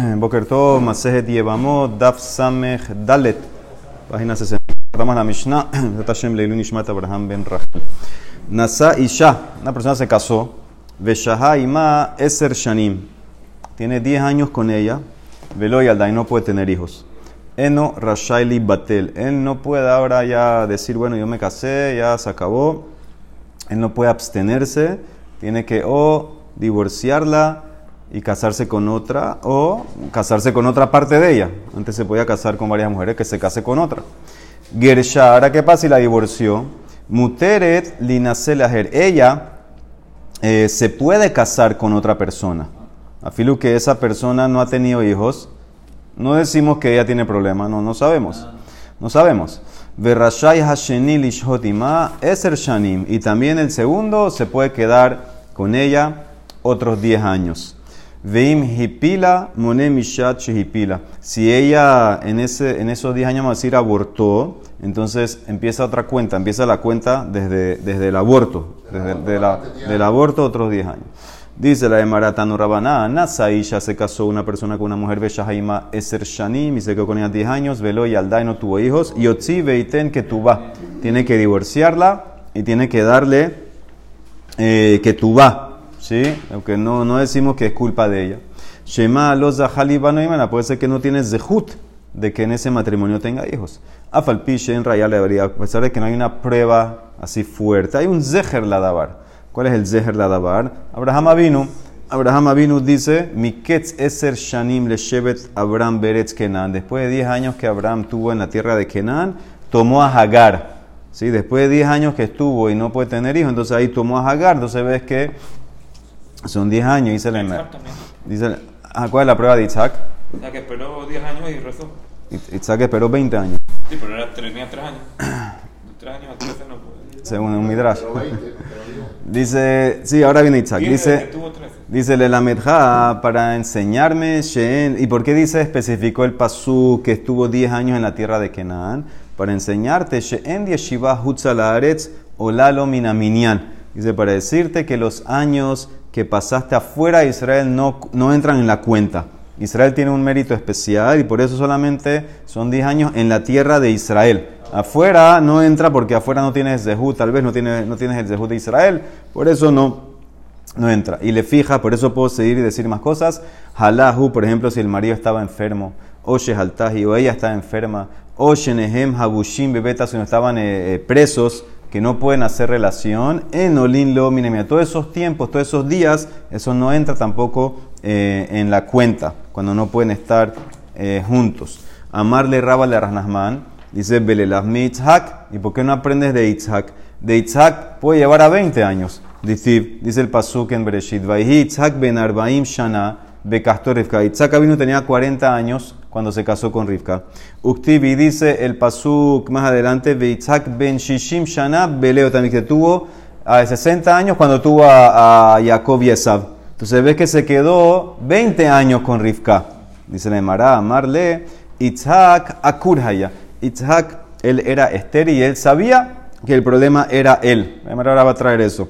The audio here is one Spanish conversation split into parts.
Boker Tov, Masejet Yevamot, Daf Samech Dalet, página 60. Estamos en la Mishnah, Tashem Leilu Nishmat Abraham Ben Rachel. Nasa Isha, una persona se casó, Veshaha Ima Eser Shanim, tiene 10 años con ella, Velo y Alday no puede tener hijos. Eno Rashaili Batel, él no puede ahora ya decir, bueno, yo me casé, ya se acabó. Él no puede abstenerse, tiene que o divorciarla, y casarse con otra o casarse con otra parte de ella. Antes se podía casar con varias mujeres, que se case con otra. Gersha, ahora qué pasa si la divorció. Muteret linaselaher. Ella eh, se puede casar con otra persona. Afilu que esa persona no ha tenido hijos. No decimos que ella tiene problema, no, no sabemos. No sabemos. Y también el segundo se puede quedar con ella otros 10 años. Veim hipila monemishat hipila. Si ella en, ese, en esos 10 años, vamos a decir, abortó, entonces empieza otra cuenta, empieza la cuenta desde, desde el aborto, desde de la, del aborto otros 10 años. Dice la de Maratano Rabaná, Nasaisha se casó una persona con una mujer Beshahaima Eser Shanim y se quedó con ella 10 años, veló y Aldai no tuvo hijos, y Otzi Beiten que tuba. Tiene que divorciarla y tiene que darle eh, que tuba Aunque no, no decimos que es culpa de ella. Shema los Zahalibanimana puede ser que no tiene zehut de que en ese matrimonio tenga hijos. Afalpiche en Rayal a pesar de que no hay una prueba así fuerte, hay un Zeher Ladabar. ¿Cuál es el Zeher Ladabar? Abraham Avinu. Abraham Avinu dice, Miketz Eser Shanim le Shevet Abraham Beretz Kenan. Después de 10 años que Abraham tuvo en la tierra de Kenan, tomó a Hagar. ¿Sí? Después de 10 años que estuvo y no puede tener hijos, entonces ahí tomó a Hagar. Entonces ves que son 10 años, dice el Dice, ah, ¿cuál es la prueba de Isaac? Isaac esperó 10 años y rezó. Isaac esperó 20 años. Sí, pero era, tenía 3 años. De 3 años a 13 no puede. Según un Midrash. dice, sí, ahora viene Isaac. Dice, dice la Medja para enseñarme Sheen. ¿Y por qué dice especificó el Pasú que estuvo 10 años en la tierra de Kenan? Para enseñarte Sheen Yeshiva Hutzalaretz Olalo Minaminian. Dice, para decirte que los años que pasaste afuera de Israel no, no entran en la cuenta. Israel tiene un mérito especial y por eso solamente son 10 años en la tierra de Israel. Afuera no entra porque afuera no tienes Zehut, tal vez no tienes, no tienes el Zehut de Israel, por eso no, no entra. Y le fija, por eso puedo seguir y decir más cosas. Halahu, por ejemplo, si el marido estaba enfermo, o Shehaltahi, o ella estaba enferma, o Shenehem, Habushim, Bebeta, si no estaban eh, eh, presos, que no pueden hacer relación, en Olin lo minemia. Todos esos tiempos, todos esos días, eso no entra tampoco eh, en la cuenta, cuando no pueden estar eh, juntos. Amarle Raba le dice Belelasmi Itzhak, ¿y por qué no aprendes de Itzhak? De Itzhak puede llevar a 20 años. Dice, el Pasuk en Bereshit, Itzhak ben Arbaim Shana, Becastor Rivka. Itzhak vino tenía 40 años cuando se casó con Rivka. Uktivi dice el pasuk más adelante, Beitzak ben Shishim Shana Beleo también que tuvo a 60 años cuando tuvo a, a Jacob y Esab. Entonces ves que se quedó 20 años con Rivka. Dice la Emara, amarle Itzhak Akurhaya. Itzhak, él era estéril y él sabía que el problema era él. La Emara ahora va a traer eso.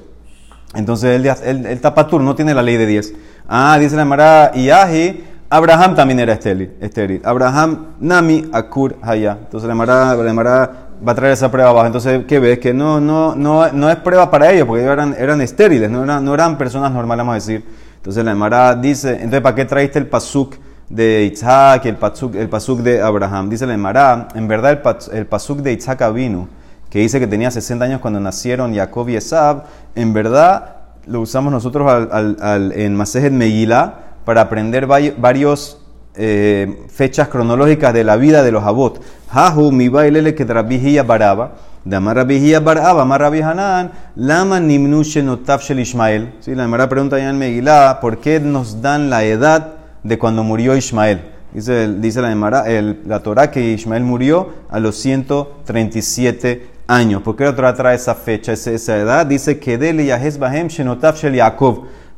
Entonces él, él, él tapatur, no tiene la ley de 10. Ah, dice la Emara, Yahi Abraham también era estéril. Abraham, Nami, Akur, Haya. Entonces la Mara, va a traer esa prueba abajo. Entonces, ¿qué ves? Que no, no, no, no es prueba para ellos, porque ellos eran, eran estériles, no eran, no eran personas normales, vamos a decir. Entonces la Mara dice, entonces, ¿para qué traiste el pasuk de Isaac y el pasuk, el pasuk de Abraham? Dice la Mara, en verdad el, el pasuk de Isaac vino, que dice que tenía 60 años cuando nacieron Jacob y Esab, en verdad lo usamos nosotros al, al, en Masejet Megillah para aprender varios eh, fechas cronológicas de la vida de los abot. Hahu mi bailele que rabihia baraba, de amar rabihia baraba, amar hanan, lama nimnushe notav shel Ishmael. Sí, la primera pregunta ya en Megilá, ¿por qué nos dan la edad de cuando murió Ismael? Dice, dice la, el, la Torah que Ismael murió a los 137 años. ¿Por qué la Torah trae esa fecha, esa, edad? Dice que dele yahez bahem shenotav shel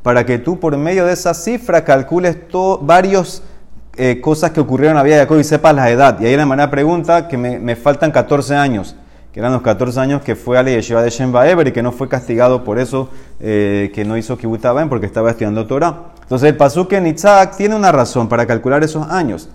para que tú por medio de esa cifra calcules varias eh, cosas que ocurrieron en la vida de Jacob y sepas la edad. Y ahí la manera pregunta que me, faltan 14 años, que eran los 14 años que fue a la yeshiva de Shemba Eber y que no fue castigado por eso, eh, que no hizo Kibbutz porque estaba estudiando Torah. Entonces el pasuk en tiene una razón para calcular esos años.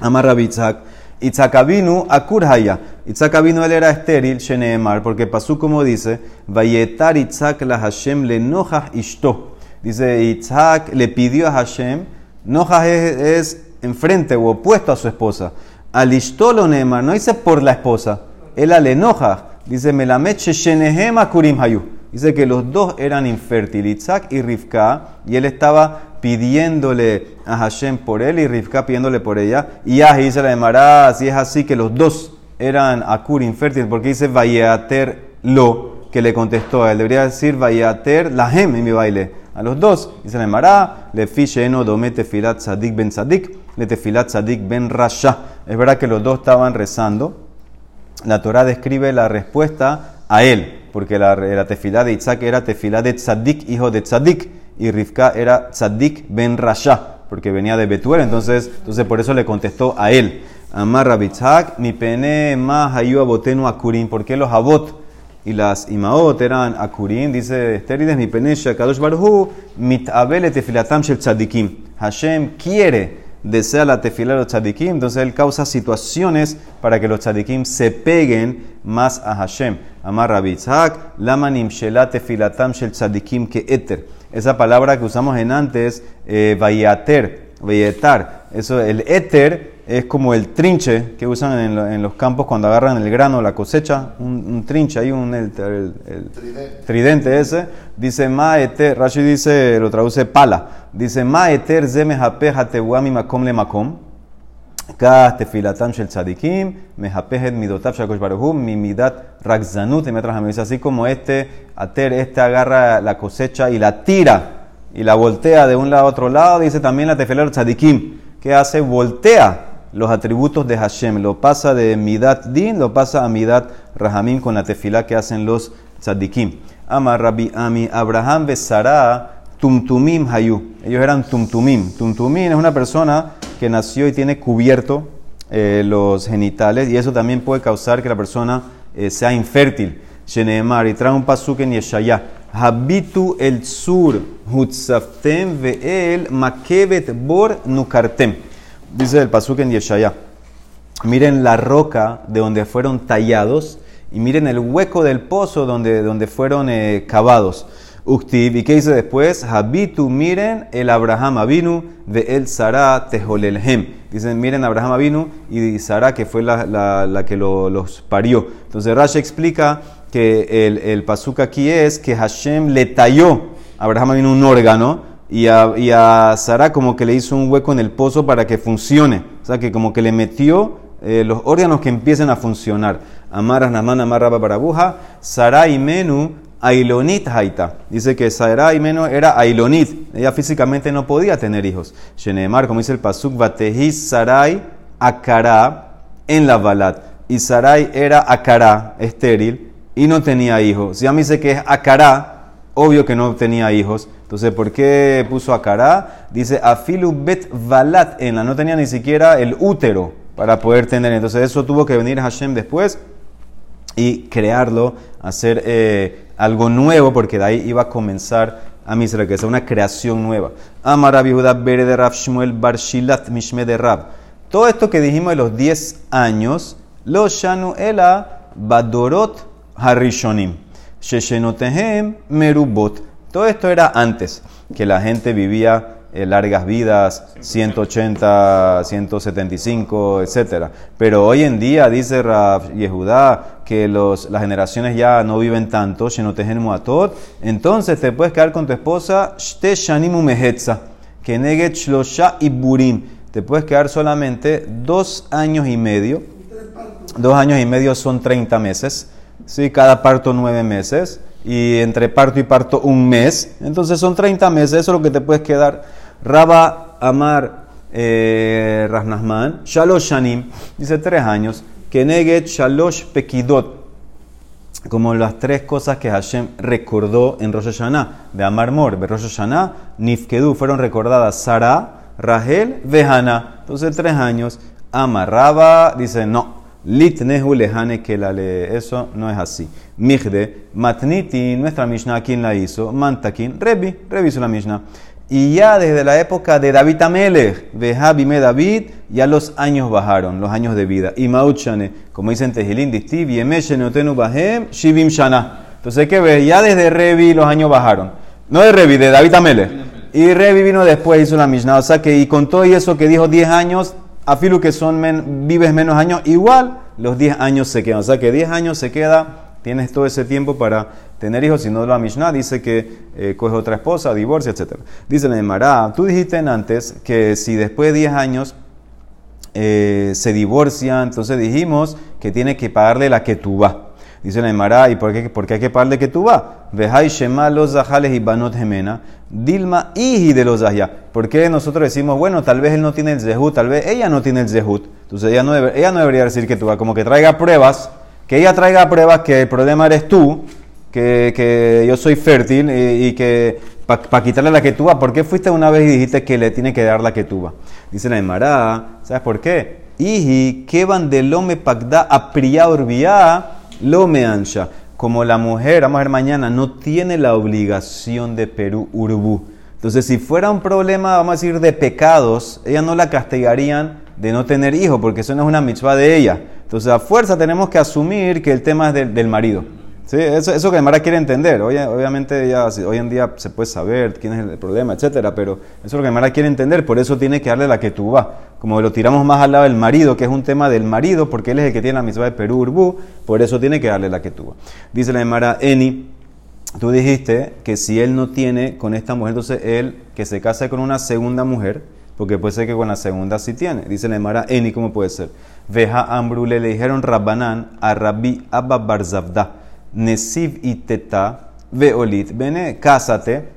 Amarra Itzhak. Itzhak avinu akurhaya. Itzhak avinu él era estéril, sheneemar, porque pasuk como dice, vayetar Itzhak la Hashem le nojas ishto. Dice Itzhak le pidió a Hashem, nojas es, enfrente o opuesto a su esposa. Al ishto lo neemar, no dice por la esposa, él le enoja. Dice melamet shenehem akurim hayu. Dice que los dos eran infértiles, Isaac y Rivka, y él estaba pidiéndole a Hashem por él y Rivka pidiéndole por ella. Y ahí dice la de si es así que los dos eran Akur infértiles, porque dice Vayeater lo, que le contestó a él. Debería decir Vayeater lahem en mi baile. A los dos, dice la Mará, le eno dome tefilat sadik ben sadik, le tefilat sadik ben rasha. Es verdad que los dos estaban rezando. La Torah describe la respuesta a él porque la, la tefilá de Isaac era tefilá de Tzadik, hijo de Tzadik, y Rivka era Tzadik ben Rasha, porque venía de Betuel, entonces, entonces por eso le contestó a él. Amar Rabitzak, mi pene ma hayu abotenu akurim, porque los abot y las imaot eran akurim, dice Esterides, mi pene shakadosh barhu, mitabele tefilatam shel tzadikim. Hashem quiere desea la tefila de los tzadikim, entonces él causa situaciones para que los tzadikim se peguen más a Hashem. Amar Rabitzhak, lamanim shelat tefilatam shel tzadikim que eter. Esa palabra que usamos en antes, eh, vayetar. Eso, el éter es como el trinche que usan en, los campos cuando agarran el grano, la cosecha, un, trinche, ahí un el, tridente. ese. Dice eter, Rashi dice, lo traduce pala. Dice eter ze mehapeh mi makom le makom. Ka tefilatam shel tzadikim, mehapehet midotav shakosh baruhum, mi midat rakzanut, y así como este, ater, este agarra la cosecha y la tira y la voltea de un lado a otro lado, dice también la tefilat tzadikim, que hace, voltea los atributos de Hashem. Lo pasa de Midat Din, lo pasa a Midat Rahamim con la tefilá que hacen los tzadikim. Ama Rabbi Ami, Abraham besara tumtumim hayu. Ellos eran tumtumim. Tumtumim es una persona que nació y tiene cubierto eh, los genitales y eso también puede causar que la persona eh, sea infértil. Sheneemar, y trae un pasuk en Yeshaya. Habitu el sur hutzaftem ve'el makevet bor nukartem. Dice el Pasuk en Yeshaya. Miren la roca de donde fueron tallados y miren el hueco del pozo donde, donde fueron eh, cavados. Uktib, ¿y qué dice después? Habitu, miren el Abraham Avinu de el Sara Teholelhem. Dicen, miren Abraham Avinu y Sara que fue la, la, que los parió. Entonces Rashi explica que el, el pasuk aquí es que Hashem le talló a Abraham Avinu un órgano y a, Sara como que le hizo un hueco en el pozo para que funcione. O sea, que como que le metió eh, los órganos que empiecen a funcionar. Amaras Naman Amarraba Barabuja, Sara y Menú, Ailonit Haita. Dice que Sara y Menú era Ailonit. Ella físicamente no podía tener hijos. Shenemar, como dice el Pasuk, Batejis Sarai Akara en la Balat. Y Sarai era Akara, estéril, y no tenía hijos. Si a mí dice que es Akara, obvio que no tenía hijos. Entonces, ¿por qué puso a Dice, afilu bet valat en la, no tenía ni siquiera el útero para poder tener. Entonces, eso tuvo que venir Hashem después y crearlo, hacer eh, algo nuevo, porque de ahí iba a comenzar a Misra, que es una creación nueva. Amar Bere de Rab Shmuel Barshilat Mishme de Rab. Todo esto que dijimos de los 10 años, lo shanu ela badorot harishonim. Sheshenotehem merubot. Todo esto era antes, que la gente vivía eh, largas vidas, 180, 175, etc. Pero hoy en día, dice Rab Yehudá, que los, las generaciones ya no viven tanto, entonces te puedes quedar con tu esposa, que neget Shlosha Iburim. Te puedes quedar solamente dos años y medio. Dos años y medio son 30 meses. Sí, cada parto nueve meses y entre parto y parto un mes. Entonces son 30 meses, eso es lo que te puedes quedar. Raba Amar eh, Shalosh Shanim, dice tres años, Keneget Shalosh Pekidot, como las tres cosas que Hashem recordó en Rosh Hashanah, de Amar Mor, de Rosh Hashanah, Nifkedu, fueron recordadas Sara, Rahel, Vehana. Entonces tres años, Amarraba, dice no, Litnehu lehane que la le. Eso no es así. Migde, matniti, nuestra Mishnah, ¿quién la hizo? Mantakin, Rebi, Rebi hizo la Mishnah. Y ya desde la época de David Amelech, Vehabime David, ya los años bajaron, los años de vida. Y Mauchane, como dicen Tejilín, Distiv, Yemeshenotenu Bahem, Shivim Shana. Entonces, ¿qué ves? Ya desde Revi los años bajaron. No de Revi, de David Amelech. Y Revi vino después, hizo la Mishnah. O sea que, y con todo eso que dijo 10 años, a filo que son vives menos años, igual los 10 años se quedan. O sea que 10 años se queda, tienes todo ese tiempo para tener hijos. Si no, la Mishnah dice que eh, coge otra esposa, divorcia, etc. Dice la Emara, tú dijiste antes que si después de 10 años eh, se divorcia, entonces dijimos que tiene que pagarle la que tú vas. Dice la Emara, ¿y por qué, por qué hay que pagarle que tú vas? Vejai Shema los zahales y banot gemena, Dilma y de los zahya. ¿Por qué nosotros decimos, bueno, tal vez él no tiene el zehut, tal vez ella no tiene el zehut? Entonces ella no, ella no debería decir que tú vas, como que traiga pruebas, que ella traiga pruebas que el problema eres tú, que, que yo soy fértil y, que para quitarle la que tú vas, ¿por qué fuiste una vez y dijiste que le tiene que dar la que tú vas? Dice la Emara, ¿sabes por qué? Iji, que van de lome pagda a priya lo me ancha. Como la mujer, vamos a ver mañana, no tiene la obligación de Perú Urbú. Entonces, si fuera un problema, vamos a decir, de pecados, ella no la castigarían de no tener hijo, porque eso no es una mitzvah de ella. Entonces, a fuerza tenemos que asumir que el tema es del marido. ¿Sí? Eso, eso que Mara quiere entender. obviamente ya, hoy en día se puede saber quién es el problema, etcétera, pero eso es lo que Mara quiere entender, por eso tiene que darle la que tú vas. Como lo tiramos más al lado del marido, que es un tema del marido, porque él es el que tiene la misma de Perú Urbú, por eso tiene que darle la que tú. Dice la Mara, Eni, tú dijiste que si él no tiene con esta mujer, entonces él que se case con una segunda mujer, porque puede ser que con la segunda sí tiene. Dice la Mara, Eni, ¿cómo puede ser? Veja Ambrule le dijeron Rabbanán a Rabbi Abba Barzavda Nesiv y Teta, Veolit, vene, cásate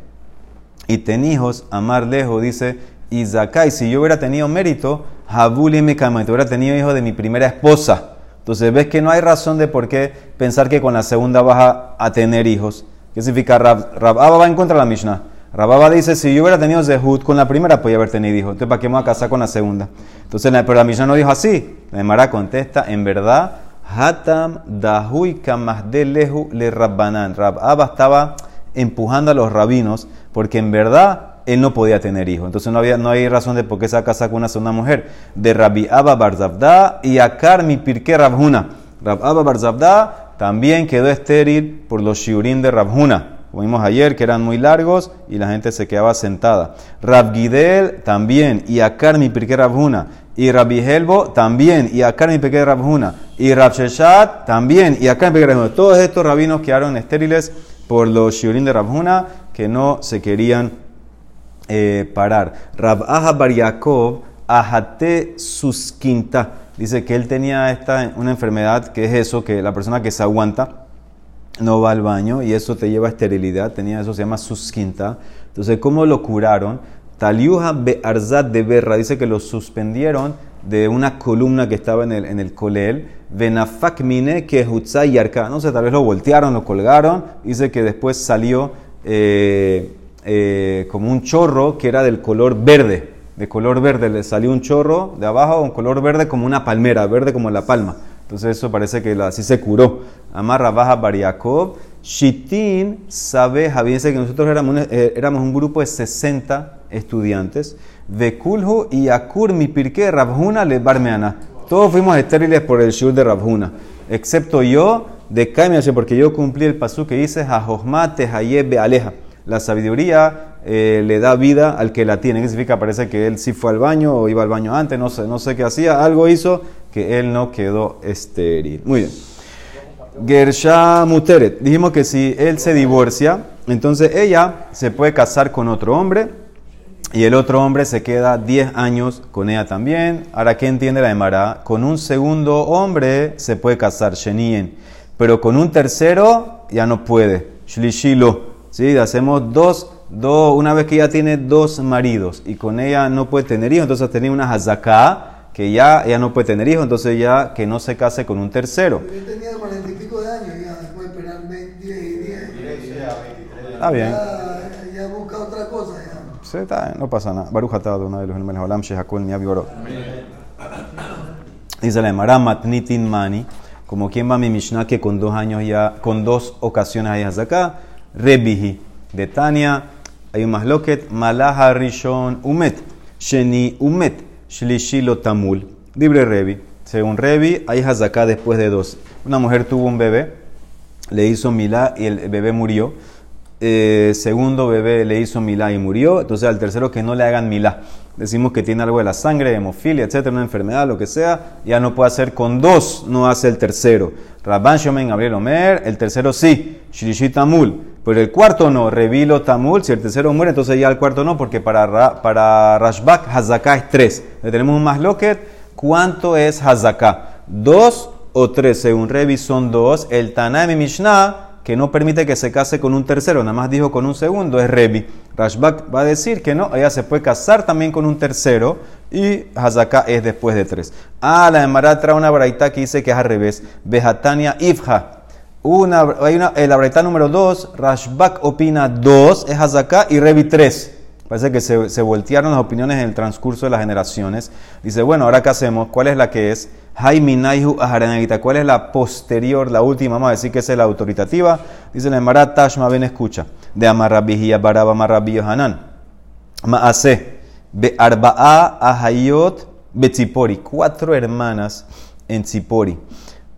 y ten hijos, amar lejos, dice Izakai, si yo hubiera tenido mérito, Habuli me te hubiera tenido hijo de mi primera esposa. Entonces ves que no hay razón de por qué pensar que con la segunda vas a, tener hijos. ¿Qué significa Rab? Rababa va en contra de la Mishnah. Rababa dice, si yo hubiera tenido Zehut con la primera, podía haber tenido hijos. Entonces, ¿para qué me voy a casar con la segunda? Entonces, pero la Mishnah no dijo así. La Emara contesta, en verdad, Hatam dahui lehu le rabbanan. Rab estaba empujando a los rabinos porque en verdad él no podía tener hijos. Entonces no, había, no hay razón de por qué se casa con una segunda mujer. De Rabbi Abba Barzabda y Akar mi pirke Rabhuna. Rab Abba Barzabda también quedó estéril por los shiurim de Rabhuna. Como vimos ayer, que eran muy largos y la gente se quedaba sentada. Rab Gidel también, y Akar mi pirke Rabhuna y Rabbi Helbo también, y acá en Pequeña Rabjuna, y Rab Sheshat también, y acá en Pequeña Rabjuna. Todos estos rabinos quedaron estériles por los shiurim de Rabjuna que no se querían eh, parar. Rab Aha Bar Yaakov, Ahate Susquinta, dice que él tenía esta, una enfermedad que es eso, que la persona que se aguanta no va al baño y eso te lleva a esterilidad, tenía eso, se llama Susquinta. Entonces, ¿cómo lo curaron? Taliuha Be'arzat de Berra dice que lo suspendieron de una columna que estaba en el, en el colel. Venafak Mine que. No sé, tal vez lo voltearon, lo colgaron. Dice que después salió eh, eh, como un chorro que era del color verde. De color verde le salió un chorro de abajo, un color verde como una palmera, verde como la palma. Entonces eso parece que así se curó. Amarra baja Bariakov. Shitin sabe, dice que nosotros éramos eh, éramos un grupo de 60 estudiantes. De Kulhu y Akur mi pirke Rabhuna le barmeana. Todos fuimos estériles por el shur de Rabhuna, excepto yo de Kaimiache, porque yo cumplí el pasú que dice Jahosmate Hayebe Aleja. La sabiduría eh, le da vida al que la tiene. ¿Qué significa? Parece que él sí fue al baño o iba al baño antes, no sé, no sé qué hacía. Algo hizo que él no quedó estéril. Muy bien. Gersha Muteret. Dijimos que si él se divorcia, entonces ella se puede casar con otro hombre y el otro hombre se queda 10 años con ella también. Ahora, ¿qué entiende la Emara? Con un segundo hombre se puede casar, Shenien. Pero con un tercero ya no puede. Shlishilo. ¿Sí? Hacemos dos, dos, una vez que ya tiene dos maridos y con ella no puede tener hijos, entonces tenía una hazaká que ya ella no puede tener hijos, entonces ya que no se case con un tercero. Yo tenía 40 y pico de años, ya después esperar 10 y 10. Está bien. Ya no pasa nada. Baruch atado una de los hermanos Olam Shehakol Ni Dice la Emara Matnitin Mani, como quien va mi Mishnah que con dos años ya, con dos ocasiones hay acá, Rebihi de Tania, hay un masloket, malaha rishon umet, sheni umet, shlishi lo tamul. Libre Revi. Según Revi, hay hazaká después de dos. Una mujer tuvo un bebé, le hizo milá y el bebé murió. Eh, segundo bebé le hizo milá y murió. Entonces al tercero que no le hagan milá. Decimos que tiene algo de la sangre, hemofilia, etcétera, una enfermedad, lo que sea. Ya no puede hacer con dos, no hace el tercero. Rabban Shomen Gabriel Omer, el tercero sí. Shirishi Tamul. Pero el cuarto no, Revilo Tamul. Si el tercero muere, entonces ya el cuarto no, porque para, para Rashbak Hazaká es tres. Le tenemos un más loquet. ¿Cuánto es Hazaká? ¿Dos o tres? Según Revi son dos. El Tanaim Mishnah que no permite que se case con un tercero, nada más dijo con un segundo, es Revi. Rashbak va a decir que no, ella se puede casar también con un tercero y Hazaka es después de tres. Ah, la Emara trae una braita que dice que es al revés. Bejatania Ifha. Una, hay una, la braita número dos, Rashbak opina dos, es Hazaka y Revi tres. Parece que se, voltearon las opiniones en el transcurso de las generaciones. Dice, bueno, ahora qué hacemos, ¿cuál es la que es? Aharanagita. ¿Cuál es la posterior, la última? Vamos a decir que es la autoritativa. Dice la Marat Tashma Ben escucha. De Amarrabihia Baraba Marrabi Hanan. Maase. Be Arba'a Ahayot Betzipori. Cuatro hermanas en Tzipori.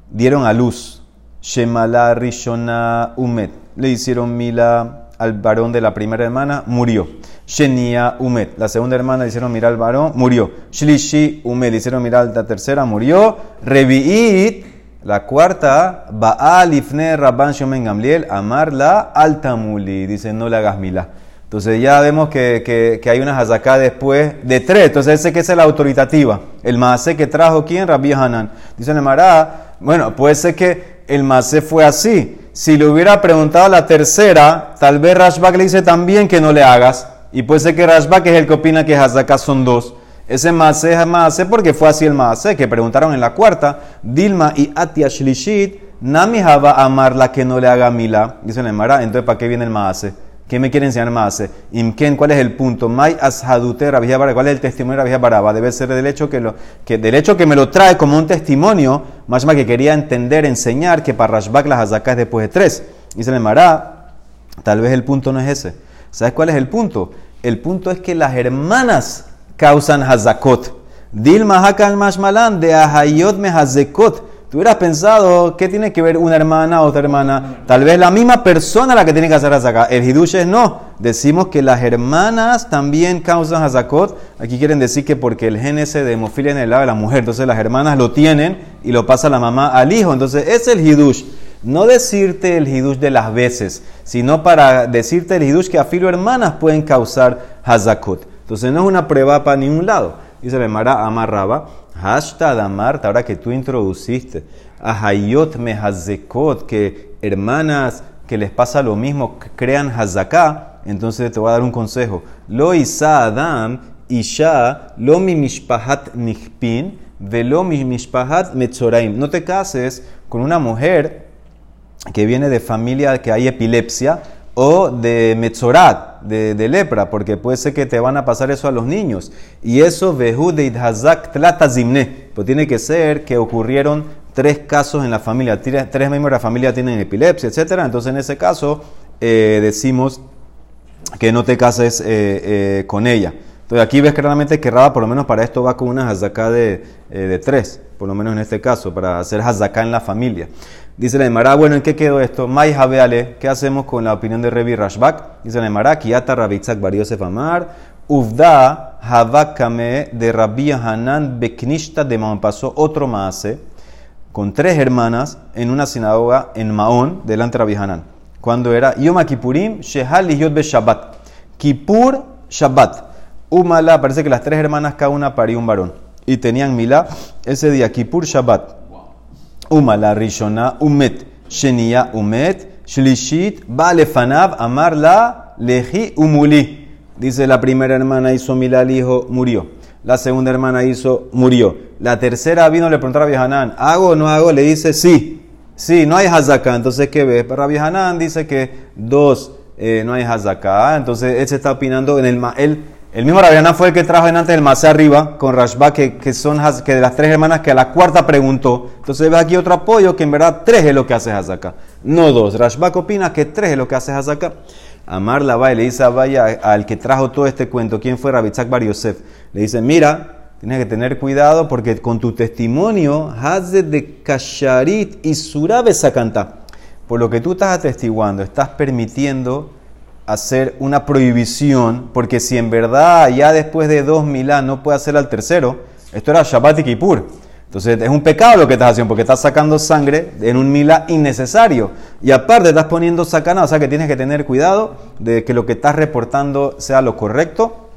Dieron a luz. Shemala Rishona Umet. Le hicieron mila al varón de la primera hermana. Murió. Shenia Umet. La segunda hermana hicieron mirar al varón, murió. Shlishi Umet. Le hicieron mirar la tercera, murió. Revi'it. La cuarta, Baal Ifne Rabban Shomen Gamliel, amarla altamuli. Dice, no le hagas mila. Entonces ya vemos que, que, hay una hazaká después de tres. Entonces ese que es la autoritativa. El maase que trajo quién? Rabbi Hanan. Dice Nemara, bueno, puede ser que el maase fue así. Si le hubiera preguntado a la tercera, tal vez Rashbak le dice también que no le hagas. Y puede ser que Rashbak es el que opina que Hazaká son dos. Ese Maase es Maase porque fue así el Maase, que preguntaron en la cuarta, Dilma y Atia Shlishit, Nami Hava amar la que no le haga mila. Dice Nemara, entonces ¿para qué viene el Maase? ¿Qué me quiere enseñar Maase? Imken, ¿cuál es el punto? Mai ashadute Baraba. ¿Cuál es el testimonio de Rabia Baraba? Debe ser del hecho que, lo, que, del hecho que me lo trae como un testimonio, más que quería entender, enseñar que para Rashbak la Hazaká es después de tres. Dice Nemara, tal vez el punto no es ese. ¿Sabes cuál es el punto? El punto es que las hermanas causan hazakot. Dilma hakan mashmalan de ahayot me hazekot. Tú hubieras pensado, ¿qué tiene que ver una hermana otra hermana? Tal vez la misma persona la que tiene que hacer hazakot. El hidush es no. Decimos que las hermanas también causan hazakot. Aquí quieren decir que porque el gen ese de hemofilia en el lado de la mujer. Entonces las hermanas lo tienen y lo pasa la mamá al hijo. Entonces es el hidush. No decirte el hidush de las veces, sino para decirte el hidush que afilo hermanas pueden causar hazakot. Entonces no es una prueba para ningún lado. Dice la Mara amarraba, hashtag amarta, ahora que tú introduciste, ahayot me hazekot, que hermanas que les pasa lo mismo crean hazaká, entonces te voy a dar un consejo. Lo isa adam, isha, lo mi mishpahat nihpin, velo mi mishpahat metzoraim. No te cases con una mujer que viene de familia que hay epilepsia o de metzorat, de, lepra, porque puede ser que te van a pasar eso a los niños. Y eso, vehu de idhazak tlatazimne, pues tiene que ser que ocurrieron tres casos en la familia, tres, miembros de la familia tienen epilepsia, etc. Entonces en ese caso eh, decimos que no te cases eh, eh, con ella. Entonces aquí ves claramente que Raba por lo menos para esto va con una hazaká de, de tres, por lo menos en este caso, para hacer hazaká en la familia. Dice la Emara, bueno, ¿en qué quedó esto? Mai Javeale, ¿qué hacemos con la opinión de Revi Rashbak? Dice la Emara, Kiata Rabitzak Bar Yosef Amar, Uvda Havakame de Rabbi Hanan Beknishta de Maón. Pasó otro maase con tres hermanas en una sinagoga en Maón, delante de Rabbi Hanan. Cuando era Yom Kippurim, Shehal Yod Shabbat. Kippur Shabbat. Umala, parece que las tres hermanas cada una parió un varón. Y tenían milá ese día, Kippur Shabbat. Umala Rishona Umet, Shenia Umet, Shlishit, Balefanav, Amarla, Leji Umuli. Dice la primera hermana hizo mila al hijo, murió. La segunda hermana hizo, murió. La tercera vino, le preguntó a Rabbi ¿hago o no hago? Le dice, sí. Sí, no hay hazaká. Entonces, ¿qué ves? Rabbi Hanan dice que dos, eh, no hay hazaká. Entonces, él se está opinando en el... Él, el mismo Rabiana fue el que trajo en antes el Masé arriba con Rashba, que, que, son que de las tres hermanas que a la cuarta preguntó. Entonces ves aquí otro apoyo que en verdad tres es lo que hace Hazaka, no dos. Rashba opina que tres es lo que hace Hazaka. Amar la le dice a Vaya al que trajo todo este cuento, ¿quién fue Rabitzak Bar Yosef? Le dice, mira, tienes que tener cuidado porque con tu testimonio, Hazed de Kasharit y Surabe Sakanta, por lo que tú estás atestiguando, estás permitiendo hacer una prohibición, porque si en verdad ya después de dos milán no puede hacer al tercero, esto era Shabbat y Kippur. Entonces es un pecado lo que estás haciendo porque estás sacando sangre en un milá innecesario. Y aparte estás poniendo sacana, o sea que tienes que tener cuidado de que lo que estás reportando sea lo correcto,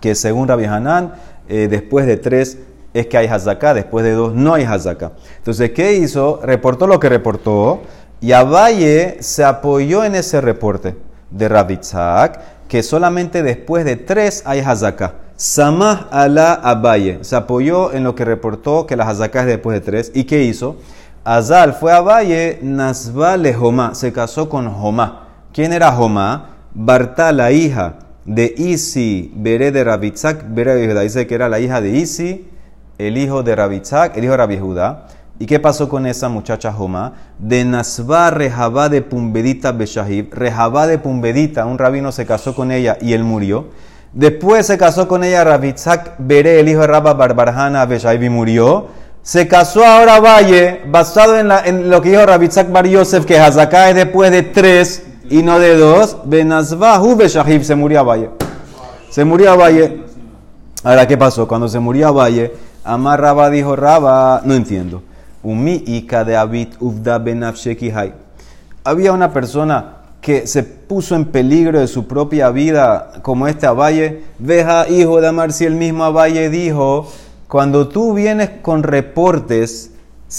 que según Rabbi Hanan, eh, después de tres es que hay hazaká, después de dos no hay hazaká. Entonces, ¿qué hizo? Reportó lo que reportó y Abaye se apoyó en ese reporte de Rabitzak, que solamente después de tres hay hazaká. Samah ala Abaye. Se apoyó en lo que reportó que las hazaká después de tres. ¿Y qué hizo? Azal fue a Abaye, Nazvale Jomá. Se casó con Jomá. ¿Quién era Jomá? Barta, la hija de Isi, Bere de Rabitzak, Bere de Dice que era la hija de Isi, el hijo de Rabitzak, el hijo de Rabbi Judá. ¿Y qué pasó con esa muchacha Jomá? De Nazba Rehabá de Pumbedita Beshahib. Rehabá de Pumbedita, un rabino se casó con ella y él murió. Después se casó con ella Rabitzak Bere, el hijo de Rabba Barbarjana Beshahib y murió. Se casó ahora Valle, basado en, lo que dijo Rabitzak Bar Yosef, que Hazaká es después de tres y no de dos. Beshahib se murió a Valle. Se murió a Valle. Ahora, ¿qué pasó? Cuando se murió a Valle, Amar Rabba dijo, Rabba, no entiendo. Había una persona que se puso en peligro de su propia vida, como este Abaye. Veja, hijo de Amar, si el mismo Abaye dijo, cuando tú vienes con reportes,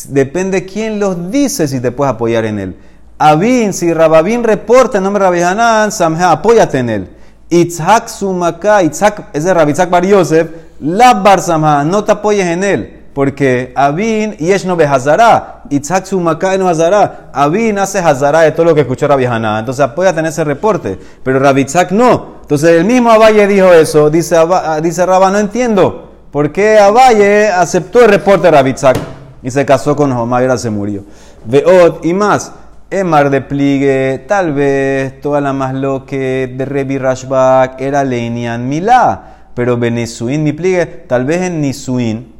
depende quién los dice si te puedes apoyar en él. Abin, si Rababin reporta en nombre de Rabbi Samha, apóyate en él. Itzhak Sumaka, Itzhak, ese es Rabbi Bar Yosef, Labbar Samha, no te apoyes en él. Porque Abin Yesh no behazara, Itzhak Sumakai no hazara. Abin hace hazara de todo lo que escuchó Rabbi Haná. Entonces apoya tener ese reporte. Pero Rabbi no. Entonces el mismo Abaye dijo eso. Dice, ah, dice Rabba, no entiendo. ¿Por qué Abaye aceptó el reporte de Rabbi Y se casó con Jomá y se murió. Veot y más. Emar de pligue, tal vez toda la más lo que de Rebi Rashbak era Leinian Milá. Pero Benisuin, mi pligue, tal vez en Nisuin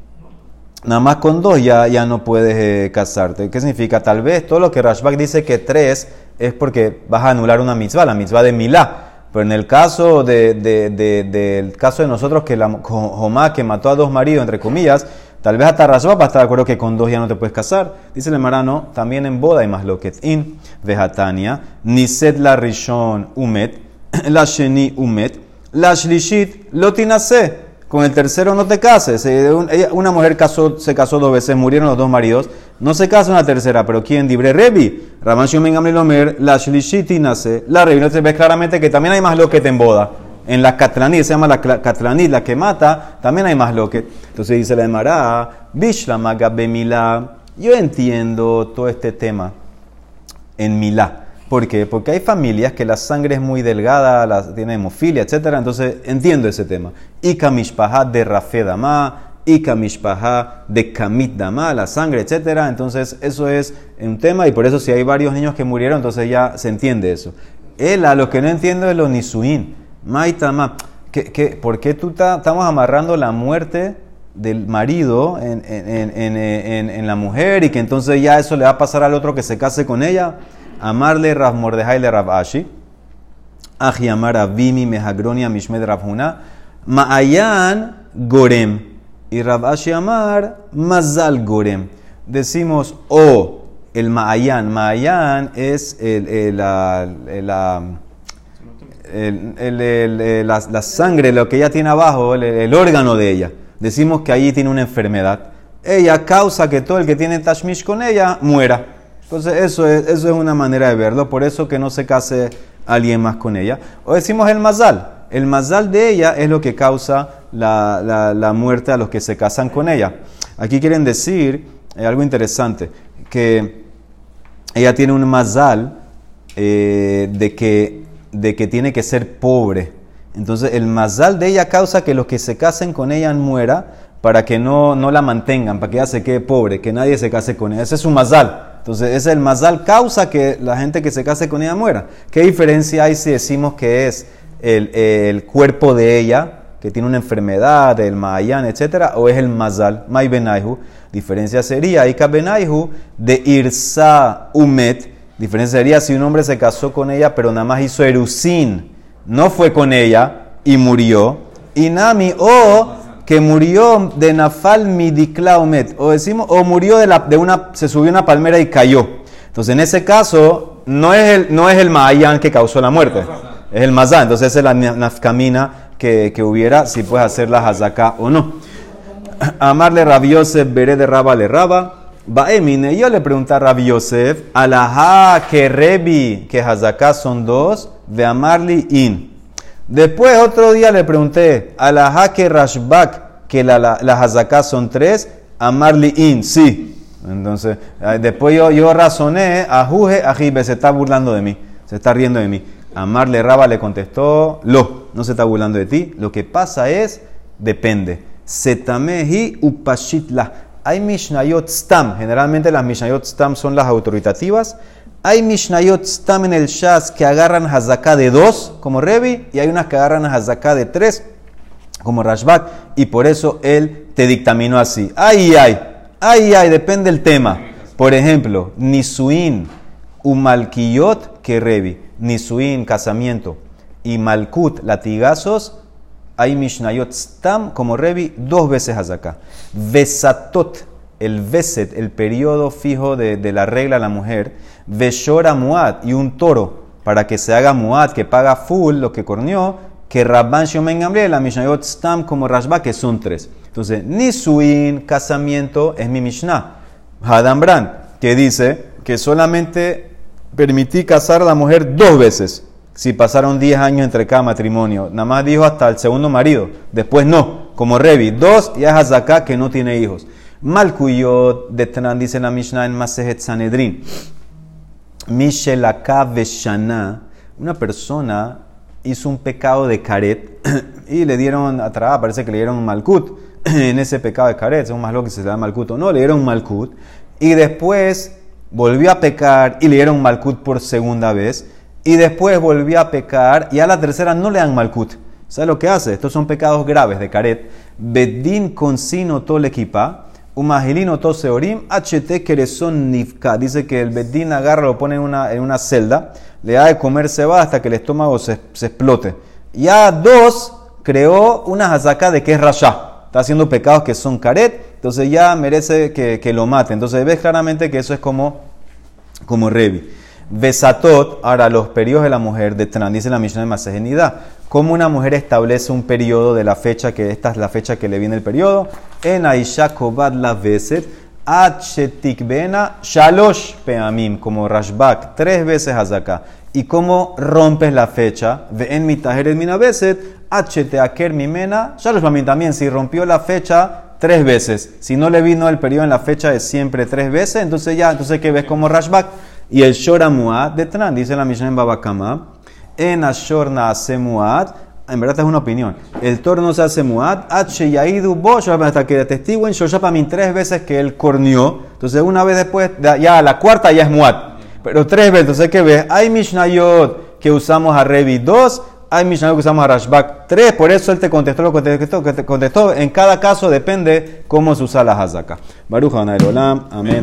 Nada más con dos ya, ya no puedes eh, casarte. ¿Qué significa? Tal vez todo lo que Rashbak dice que tres es porque vas a anular una mitzvah, la mitzvah de Milá. Pero en el caso de, del caso de nosotros, que la Jomá que mató a dos maridos, entre comillas, tal vez hasta Rashbak va a estar de acuerdo que con dos ya no te puedes casar. Dice el marano, también en boda hay más lo que in, vejatania, niset la rishon umet, la sheni umet, la shlishit lotinase. Con el tercero no te cases. Una mujer se casó dos veces, murieron los dos maridos. No se casa una tercera, pero ¿quién? Dibre Revi. Raman Lomer, la Shlishiti nace. La Revi. No te ves claramente que también hay más lo que te emboda. En la Catlanit, se llama la Catlanit, la que mata, también hay más lo que. Entonces dice la Emara, Bishlama Bemila. Yo entiendo todo este tema en Milá. ¿Por qué? Porque hay familias que la sangre es muy delgada, tiene hemofilia, etc. Entonces entiendo ese tema. Ika mishpaha de rafe dama, Ika mishpaha de kamit dama, la sangre, etc. Entonces eso es un tema y por eso si hay varios niños que murieron, entonces ya se entiende eso. Él a lo que no entiendo es lo nisuin. Maitama. ¿Qué, por qué tú estamos amarrando la muerte del marido en, en, la mujer y que entonces ya eso le va a pasar al otro que se case con ella? Amarle Rav Mordejai le Rav Ashi. Aji amar Avimi Mehagronia Mishmed Rav Huna. Ma'ayan Gorem. Y Rav Ashi amar Mazal Gorem. Decimos o oh, el Ma'ayan. Ma'ayan es el, el, la, el, la, la, sangre, lo que ella tiene abajo, el, órgano de ella. Decimos que allí tiene una enfermedad. Ella causa que todo el que tiene Tashmish con ella muera. Entonces eso es, eso es una manera de verlo, por eso que no se case alguien más con ella. O decimos el mazal. El mazal de ella es lo que causa la, muerte a los que se casan con ella. Aquí quieren decir eh, algo interesante, que ella tiene un mazal eh, de, que, de que tiene que ser pobre. Entonces el mazal de ella causa que los que se casen con ella muera para que no, no la mantengan, para que ella se quede pobre, que nadie se case con ella. Ese es su mazal. Entonces, es el mazal causa que la gente que se case con ella muera. ¿Qué diferencia hay si decimos que es el, el cuerpo de ella, que tiene una enfermedad, el mayan, etcétera, o es el mazal, may benaihu? Diferencia sería, Ika benaihu, de irsa umet. Diferencia sería si un hombre se casó con ella, pero nada más hizo erusin, no fue con ella y murió. Y nami, o que murió de nafal midiclaumet, o decimos, o murió de, la, de una, se subió una palmera y cayó. Entonces, en ese caso, no es el, no es el mayan que causó la muerte, es el mazán. Entonces, esa es la nafkamina que, que hubiera, si puedes hacer la hazaká o no. Amarle Rabiosef, veré de Raba le Raba. Baemine, yo le pregunté a Rabbi Yosef, alajá que Rebi, que hazaká son dos, de amarli in. Después otro día le pregunté, alajá que Rashbak, que la, la, las hazaká son tres, amarli in, sí. Entonces, después yo, razoné, ajuje, ajibe, se está burlando de mí, se está riendo de mí. Amarle Raba le contestó, lo, no se está burlando de ti, lo que pasa es, depende. Setamehi upashitla. Hay Mishnayot Stam. Generalmente las Mishnayot Stam son las autoritativas. Hay Mishnayot Stam en el Shas que agarran Hazaká de dos, como Revi, y hay unas que agarran Hazaká de tres, como Rashbak, y por eso él te dictaminó así. Ay, ay, ay, ay, depende del tema. Por ejemplo, Nisuin, Umalkiyot que Revi, Nisuin, casamiento, y Malkut, latigazos, hay Mishnayot Stam como Revi dos veces Hazaká. Vesatot, el Veset, el periodo fijo de, de la regla a la mujer. Veshora Muad y un toro para que se haga Muad, que paga full lo que corneó. Que Rabban Shomen Gamliel, la Mishnayot Stam como Rashba, que son tres. Entonces, Nisuin, casamiento, es mi Mishnah. Hadambran, que dice que solamente permití casar a la mujer dos veces si pasaron 10 años entre cada matrimonio. Nada más dijo hasta el segundo marido. Después no, como Revi. Dos y es que no tiene hijos. Malkuyot de Tanan dice la Mishnah en Masejet Sanedrin. Mishelaka Veshana. Una persona hizo un pecado de caret y le dieron atrás, parece que le dieron malkut. En ese pecado de caret, son más lo que se da malkut o no, le dieron malkut. Y después volvió a pecar y le dieron malkut por segunda vez y después volvió a pecar y a la tercera no le dan malkut. ¿Sabe lo que hace? Estos son pecados graves de caret. Bedin consino tol equipa, umagilino toseorim, ht kereson nifka. Dice que el bedin agarra, lo pone en una, en una celda, le da de comer se va hasta que el estómago se, explote. Ya dos creó una hazaká de que es rasha. Está haciendo pecados que son caret, entonces ya merece que, que lo mate. Entonces ves claramente que eso es como, como Revi. Besatot, ahora los periodos de la mujer, de Tran, dice la misión de Masejenidad. ¿Cómo una mujer establece un periodo de la fecha que esta es la fecha que le viene el periodo? En Aisha Kobad la Veset, Bena Shalosh Peamim, como Rashbak, tres veces acá. ¿Y cómo rompes la fecha? En Mitajer Mina Veset, Aker Mimena Shalosh Peamim. También, si rompió la fecha tres veces, si no le vino el periodo en la fecha de siempre tres veces, entonces ya, entonces ¿qué ves como Rashbak? Y el Shora Muad de Tran, dice la Mishnah en Babakama, en Ashor naase Muad, en verdad es una opinión. El toro no se hace Muad, H Yaidu hasta que testigo en Shoshapamin tres veces que él corneó. Entonces, una vez después, ya la cuarta ya es Muad. Pero tres veces, entonces, ¿qué ves? Hay Mishnayot que usamos a Revi 2, hay Mishnayot que usamos a Rashbak 3, por eso él te contestó lo que te contestó. En cada caso depende cómo se usa la Hazaka. Baruch Olam, amén.